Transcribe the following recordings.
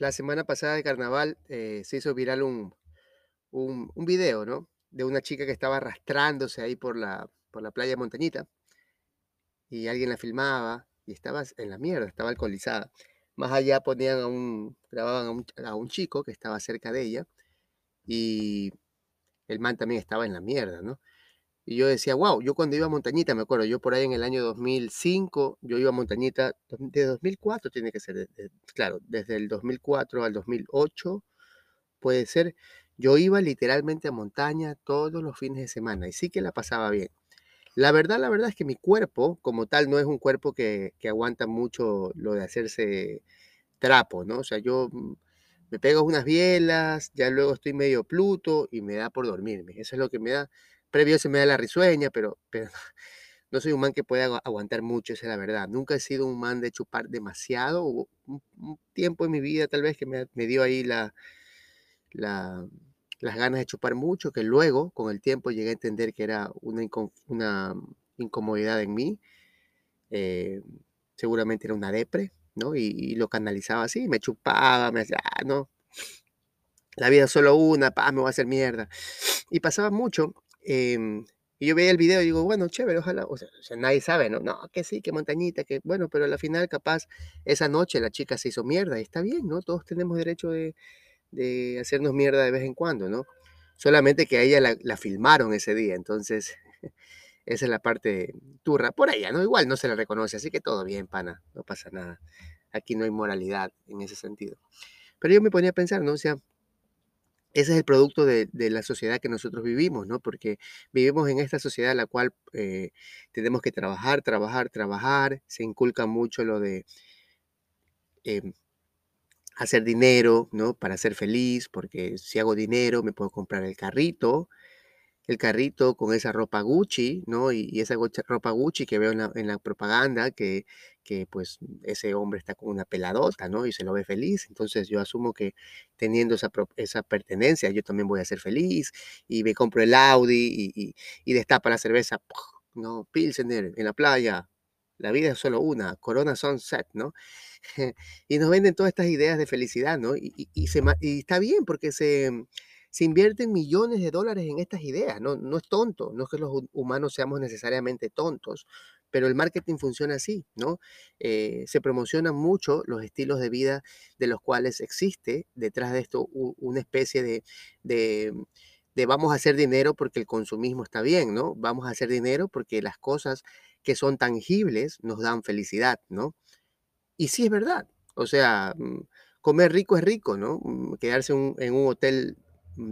La semana pasada de carnaval eh, se hizo viral un, un, video, ¿no? De una chica que estaba arrastrándose ahí por la, por la playa Montañita y alguien la filmaba y estaba en la mierda, estaba alcoholizada. Más allá ponían a un, grababan a un, a un chico que estaba cerca de ella y el man también estaba en la mierda, ¿no? Y yo decía, wow, yo cuando iba a Montañita, me acuerdo, yo por ahí en el año 2005, yo iba a Montañita, de 2004 tiene que ser, claro, desde el 2004 al 2008, puede ser, yo iba literalmente a montaña todos los fines de semana y sí que la pasaba bien. La verdad, la verdad es que mi cuerpo, como tal, no es un cuerpo que, que aguanta mucho lo de hacerse trapo, ¿no? O sea, yo mm, me pego unas bielas, ya luego estoy medio pluto y me da por dormirme. Eso es lo que me da previo se me da la risueña, pero, pero no soy un man que pueda aguantar mucho, esa es la verdad. Nunca he sido un man de chupar demasiado. Hubo un, tiempo en mi vida tal vez que me, dio ahí la, las ganas de chupar mucho, que luego con el tiempo llegué a entender que era una, una incomodidad en mí. Eh, seguramente era una depre, ¿no? Y, lo canalizaba así, me chupaba, me decía, ah, no, la vida es solo una, pa, me voy a hacer mierda. Y pasaba mucho Em, y yo veía el video y digo, bueno, chévere, ojalá, o sea, nadie sabe, ¿no? No, que sí, que montañita, que bueno, pero al final capaz esa noche la chica se hizo mierda y está bien, ¿no? Todos tenemos derecho de, de hacernos mierda de vez en cuando, ¿no? Solamente que a ella la, la filmaron ese día, entonces esa es la parte turra. Por allá, ¿no? Igual no se la reconoce, así que todo bien, pana, no pasa nada. Aquí no hay moralidad en ese sentido. Pero yo me ponía a pensar, ¿no? O sea, ese es el producto de, la sociedad que nosotros vivimos, ¿no? Porque vivimos en esta sociedad en la cual eh, tenemos que trabajar, trabajar, trabajar. Se inculca mucho lo de em, hacer dinero, ¿no? Para ser feliz, porque si hago dinero me puedo comprar el carrito, el carrito con esa ropa Gucci, ¿no? Y, esa ropa Gucci que veo en la, propaganda, que, que, pues ese hombre está con una peladota, ¿no? Y se lo ve feliz. Entonces yo asumo que teniendo esa, esa pertenencia, yo también voy a ser feliz y me compro el Audi y, y, destapa la cerveza, ¿no? Pilsener en la playa. La vida es solo una, Corona Sunset, ¿no? y nos venden todas estas ideas de felicidad, ¿no? Y, se, y está bien porque se se invierten millones de dólares en estas ideas. No, no es tonto, no es que los humanos seamos necesariamente tontos, pero el marketing funciona así, ¿no? Eh, se promocionan mucho los estilos de vida de los cuales existe detrás de esto una especie de, de, vamos a hacer dinero porque el consumismo está bien, ¿no? Vamos a hacer dinero porque las cosas que son tangibles nos dan felicidad, ¿no? Y sí es verdad, o sea, mm, comer rico es rico, ¿no? Mm, quedarse en un hotel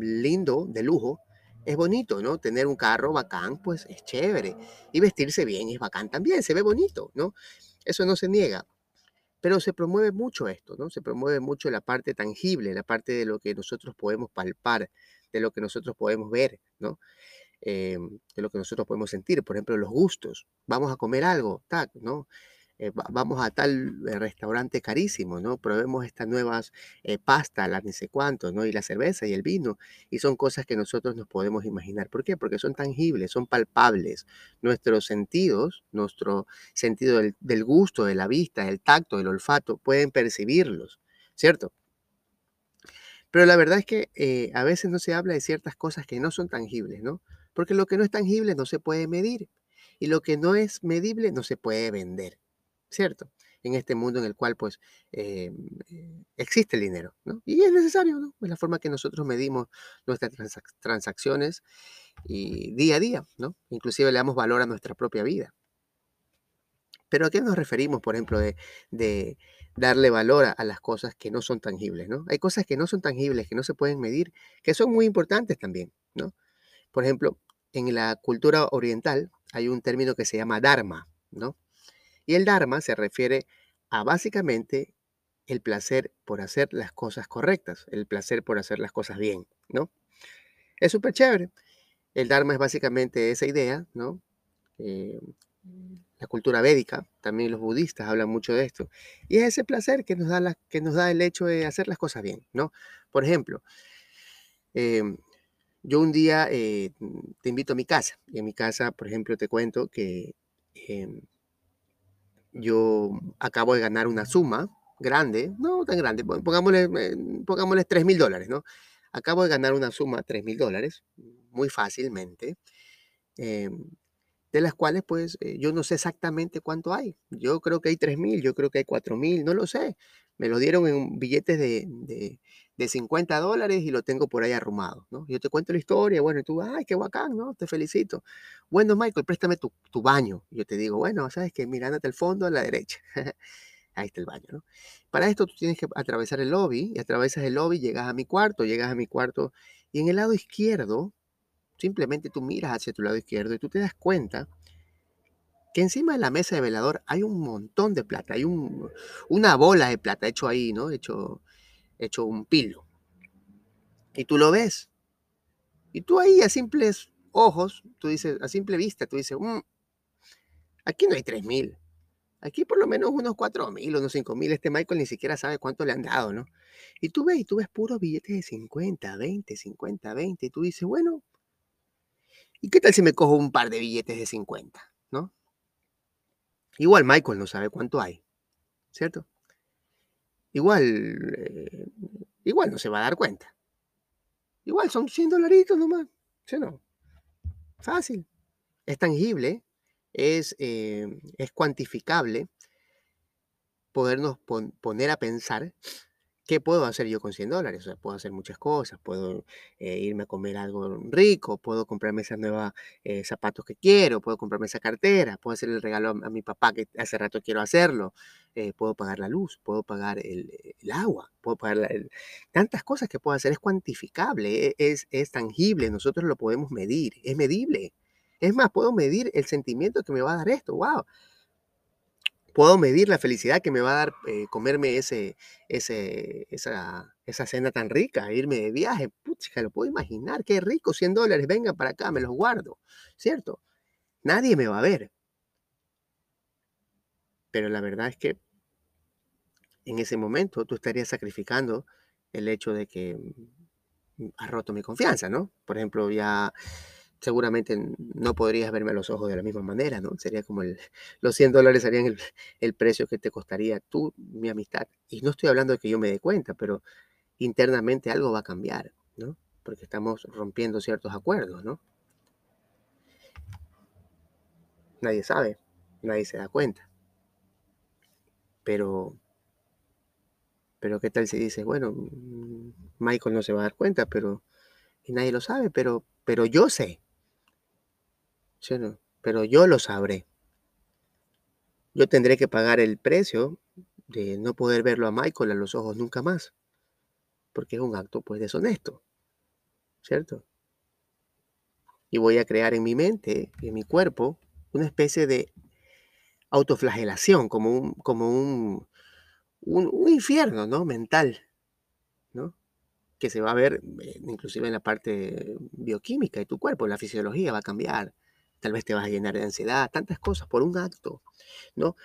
lindo, de lujo, es bonito, ¿no? Tener un carro bacán, pues es chévere. Y vestirse bien es bacán también, se ve bonito, ¿no? Eso no se niega. Pero se promueve mucho esto, ¿no? Se promueve mucho la parte tangible, la parte de lo que nosotros podemos palpar, de lo que nosotros podemos ver, ¿no? Em, de lo que nosotros podemos sentir. Por ejemplo, los gustos. Vamos a comer algo, tac, ¿no? Eh, vamos a tal eh, restaurante carísimo, ¿no? Probemos estas nuevas eh, pastas, las ni sé cuánto, ¿no? Y la cerveza y el vino. Y son cosas que nosotros nos podemos imaginar. ¿Por qué? Porque son tangibles, son palpables. Nuestros sentidos, nuestro sentido del, gusto, de la vista, del tacto, del olfato, pueden percibirlos, ¿cierto? Pero la verdad es que a veces no se habla de ciertas cosas que no son tangibles, ¿no? Porque lo que no es tangible no se puede medir y lo que no es medible no se puede vender. ¿Cierto? En este mundo en el cual pues eh, eh, existe el dinero. Y es necesario, ¿no? Es la forma que nosotros medimos nuestras transacciones y día a día, ¿no? Inclusive le damos valor a nuestra propia vida. Pero ¿a qué nos referimos, por ejemplo, de, darle valor a, a, las cosas que no son tangibles, ¿no? Hay cosas que no son tangibles, que no se pueden medir, que son muy importantes también, ¿no? Por ejemplo, en la cultura oriental hay un término que se llama dharma, ¿no? Y el Dharma se refiere a básicamente el placer por hacer las cosas correctas, el placer por hacer las cosas bien, ¿no? Es súper chévere. El Dharma es básicamente esa idea, ¿no? Eh, la cultura védica, también los budistas hablan mucho de esto. Y es ese placer que nos da, la, que nos da el hecho de hacer las cosas bien, ¿no? Por ejemplo, em, yo un día eh, te invito a mi casa. Y en mi casa, por ejemplo, te cuento que yo acabo de ganar una suma grande, no tan grande, pongámosle, eh, pongámosle 3 mil dólares, ¿no? Acabo de ganar una suma, 3 mil dólares, muy fácilmente, em, de las cuales pues eh, yo no sé exactamente cuánto hay. Yo creo que hay 3 mil, yo creo que hay 4 mil, no lo sé. Me lo dieron en billetes de, de 50 dólares y lo tengo por ahí arrumado, ¿no? Yo te cuento la historia, bueno, y tú, ay, qué bacán, ¿no? Te felicito. Bueno, Michael, préstame tu, baño. Yo te digo, bueno, sabes que mira, andate al fondo a la derecha. ahí está el baño, ¿no? Para esto tú tienes que atravesar el lobby y atravesas el lobby, llegas a mi cuarto, llegas a mi cuarto y en el lado izquierdo, simplemente tú miras hacia tu lado izquierdo y tú te das cuenta que encima de la mesa de velador hay un montón de plata, hay un, una bola de plata hecho ahí, ¿no? Hecho, hecho un pilo. Y tú lo ves. Y tú ahí a simples ojos, tú dices, a simple vista, tú dices, mm, aquí no hay 3.000. Aquí por lo menos unos 4.000, unos 5.000. Este Michael ni siquiera sabe cuánto le han dado, ¿no? Y tú ves, y tú ves puros billetes de 50, 20, 50, 20. Y tú dices, bueno, ¿y qué tal si me cojo un par de billetes de 50, ¿no? Igual Michael no sabe cuánto hay, ¿cierto? Igual, eh, igual no se va a dar cuenta. Igual son 100 dolaritos nomás, ¿sí no? Fácil. Es tangible, es, eh, es cuantificable, podernos poner a pensar ¿qué puedo hacer yo con 100 dólares? O sea, puedo hacer muchas cosas, puedo eh, irme a comer algo rico, puedo comprarme esas nuevas eh, zapatos que quiero, puedo comprarme esa cartera, puedo hacer el regalo a, mi papá que hace rato quiero hacerlo, eh, puedo pagar la luz, puedo pagar el, agua, puedo pagar tantas cosas que puedo hacer, es cuantificable, e, es, es tangible, nosotros lo podemos medir, es medible. Es más, puedo medir el sentimiento que me va a dar esto, wow puedo medir la felicidad que me va a dar eh, comerme ese, ese, esa, esa, cena tan rica, irme de viaje. Pucha, lo puedo imaginar, qué rico, 100 dólares, venga para acá, me los guardo, ¿cierto? Nadie me va a ver. Pero la verdad es que en ese momento tú estarías sacrificando el hecho de que mm, has roto mi confianza, ¿no? Por ejemplo, ya seguramente no podrías verme a los ojos de la misma manera, ¿no? Sería como el, los 100 dólares serían el, precio que te costaría tú, mi amistad. Y no estoy hablando de que yo me dé cuenta, pero internamente algo va a cambiar, ¿no? Porque estamos rompiendo ciertos acuerdos, ¿no? Nadie sabe, nadie se da cuenta. Pero, pero ¿qué tal si dices, bueno, mm, Michael no se va a dar cuenta, pero, y nadie lo sabe, pero, pero yo sé, pero yo lo sabré. Yo tendré que pagar el precio de no poder verlo a Michael a los ojos nunca más, porque es un acto pues deshonesto, ¿cierto? Y voy a crear en mi mente, en mi cuerpo, una especie de autoflagelación, como un, como un, un, infierno, ¿no? Mental, ¿no? Que se va a ver eh, inclusive en la parte bioquímica de tu cuerpo, la fisiología va a cambiar, tal vez te vas a llenar de ansiedad, tantas cosas por un acto, ¿no?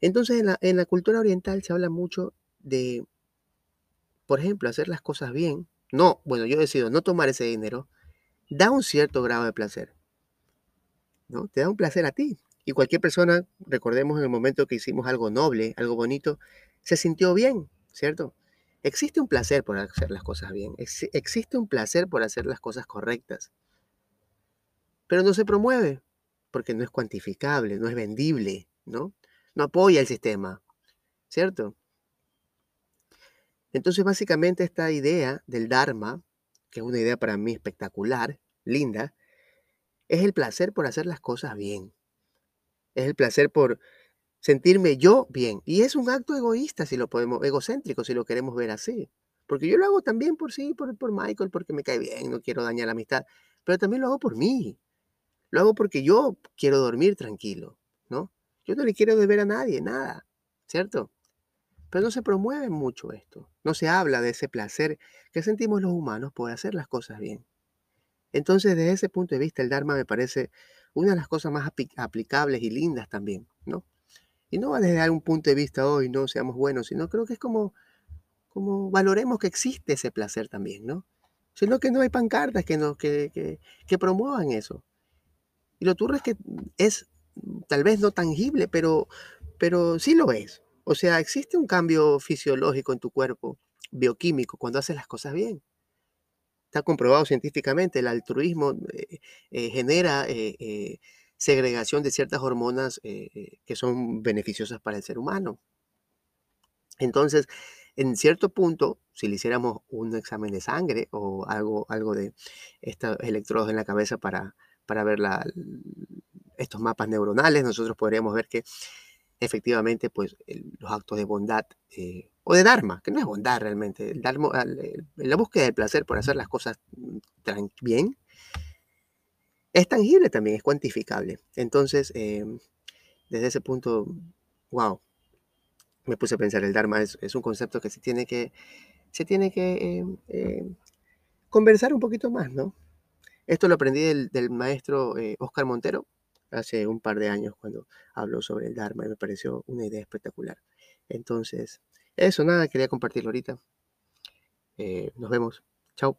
Entonces en la, cultura oriental se habla mucho de, por ejemplo, hacer las cosas bien. No, bueno, yo decido no tomar ese dinero, da un cierto grado de placer, ¿no? Te da un placer a ti. Y cualquier persona, recordemos en el momento que hicimos algo noble, algo bonito, se sintió bien, ¿cierto? Existe un placer por hacer las cosas bien, existe un placer por hacer las cosas correctas pero no se promueve porque no es cuantificable, no es vendible, ¿no? No apoya el sistema, ¿cierto? Entonces, básicamente esta idea del Dharma, que es una idea para mí espectacular, linda, es el placer por hacer las cosas bien. Es el placer por sentirme yo bien. Y es un acto egoísta, si lo podemos, egocéntrico, si lo queremos ver así. Porque yo lo hago también por sí, por, por Michael, porque me cae bien, no quiero dañar la amistad. Pero también lo hago por mí. Lo hago porque yo quiero dormir tranquilo, ¿no? Yo no le quiero deber a nadie, nada, ¿cierto? pero no se promueve mucho esto. No se habla de ese placer que sentimos los humanos por hacer las cosas bien. Entonces, desde ese punto de vista, el Dharma me parece una de las cosas más aplicables y lindas también, ¿no? Y no va desde algún punto de vista hoy, no seamos buenos, sino creo que es como, como valoremos que existe ese placer también, ¿no? Sino que no hay pancartas que, que, que, promuevan eso. Y lo turro es que es tal vez no tangible, pero, pero sí lo es. O sea, existe un cambio fisiológico en tu cuerpo, bioquímico, cuando haces las cosas bien. Está comprobado científicamente, el altruismo eh, eh, genera eh, segregación de ciertas hormonas que son beneficiosas para el ser humano. Entonces, en cierto punto, si le hiciéramos un examen de sangre o algo, algo de estos electrodos en la cabeza para, para ver estos mapas neuronales, nosotros podríamos ver que efectivamente pues, los actos de bondad o de Dharma, que no es bondad realmente, el dharma, la búsqueda del placer por hacer las cosas mm, bien, es tangible también, es cuantificable. Entonces, em, desde ese punto, wow, me puse a pensar, el Dharma es, un concepto que se tiene que, se tiene que em, conversar un poquito más, ¿no? Esto lo aprendí del, maestro Oscar eh, Montero hace un par de años cuando habló sobre el Dharma y me pareció una idea espectacular. Entonces, eso, nada, quería compartirlo ahorita. Eh, nos vemos. Chao.